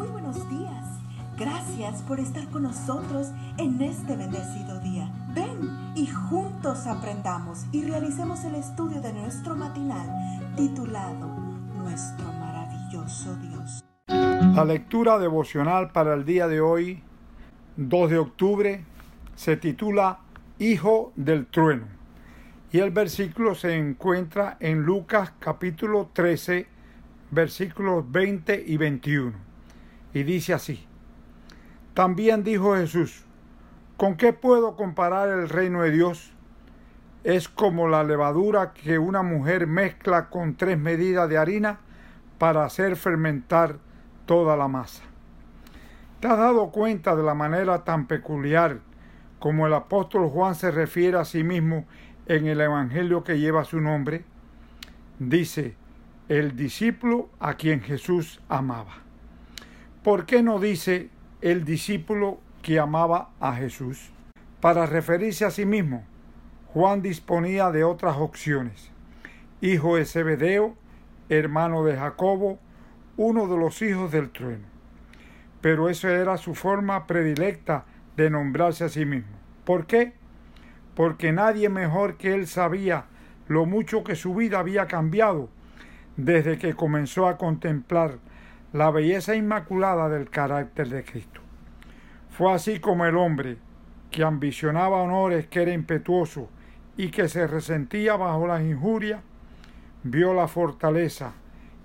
Muy buenos días. Gracias por estar con nosotros en este bendecido día. Ven y juntos aprendamos y realicemos el estudio de nuestro matinal titulado Nuestro maravilloso Dios. La lectura devocional para el día de hoy, 2 de octubre, se titula Hijo del Trueno. Y el versículo se encuentra en Lucas capítulo 13, versículos 20 y 21. Y dice así. También dijo Jesús, ¿con qué puedo comparar el reino de Dios? Es como la levadura que una mujer mezcla con tres medidas de harina para hacer fermentar toda la masa. ¿Te has dado cuenta de la manera tan peculiar como el apóstol Juan se refiere a sí mismo en el Evangelio que lleva su nombre? Dice, el discípulo a quien Jesús amaba. ¿Por qué no dice el discípulo que amaba a Jesús? Para referirse a sí mismo, Juan disponía de otras opciones. Hijo de Zebedeo, hermano de Jacobo, uno de los hijos del trueno. Pero esa era su forma predilecta de nombrarse a sí mismo. ¿Por qué? Porque nadie mejor que él sabía lo mucho que su vida había cambiado desde que comenzó a contemplar la belleza inmaculada del carácter de Cristo. Fue así como el hombre, que ambicionaba honores, que era impetuoso y que se resentía bajo las injurias, vio la fortaleza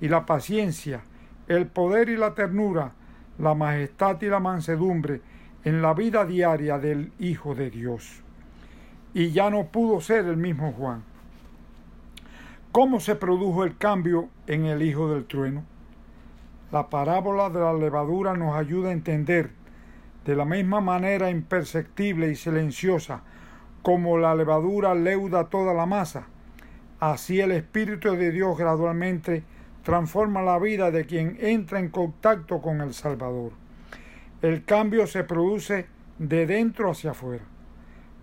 y la paciencia, el poder y la ternura, la majestad y la mansedumbre en la vida diaria del Hijo de Dios. Y ya no pudo ser el mismo Juan ¿Cómo se produjo el cambio en el Hijo del Trueno? La parábola de la levadura nos ayuda a entender de la misma manera imperceptible y silenciosa como la levadura leuda toda la masa, así el Espíritu de Dios gradualmente transforma la vida de quien entra en contacto con el Salvador. El cambio se produce de dentro hacia afuera,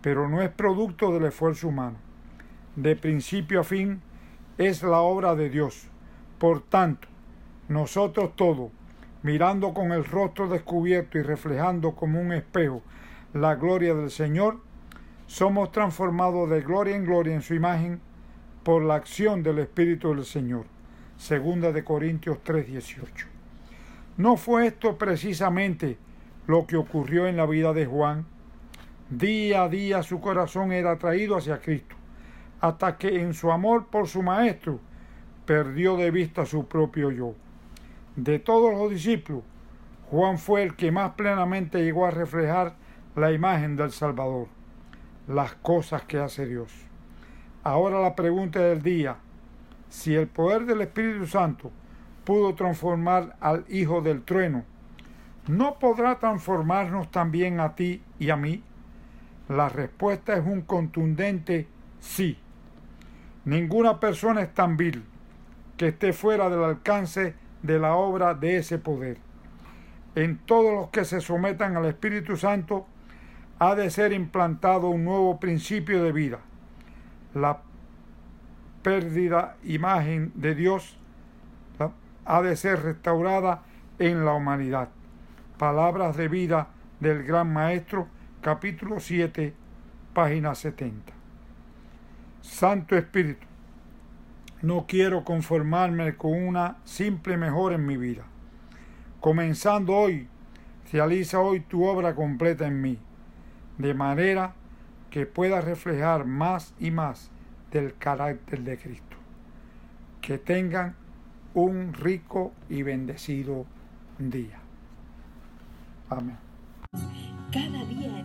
pero no es producto del esfuerzo humano. De principio a fin, es la obra de Dios. Por tanto, nosotros todos, mirando con el rostro descubierto y reflejando como un espejo la gloria del Señor, somos transformados de gloria en gloria en su imagen por la acción del Espíritu del Señor. Segunda de Corintios 3:18. ¿No fue esto precisamente lo que ocurrió en la vida de Juan? Día a día su corazón era atraído hacia Cristo hasta que en su amor por su maestro perdió de vista su propio yo. De todos los discípulos, Juan fue el que más plenamente llegó a reflejar la imagen del Salvador, las cosas que hace Dios. Ahora la pregunta del día, si el poder del Espíritu Santo pudo transformar al Hijo del Trueno, ¿no podrá transformarnos también a ti y a mí? La respuesta es un contundente sí. Ninguna persona es tan vil que esté fuera del alcance de la obra de ese poder. En todos los que se sometan al Espíritu Santo ha de ser implantado un nuevo principio de vida. La pérdida imagen de Dios ha de ser restaurada en la humanidad. Palabras de vida del Gran Maestro, capítulo 7, página 70. Santo Espíritu, no quiero conformarme con una simple mejora en mi vida. Comenzando hoy, realiza hoy tu obra completa en mí, de manera que pueda reflejar más y más del carácter de Cristo. Que tengan un rico y bendecido día. Amén. Cada día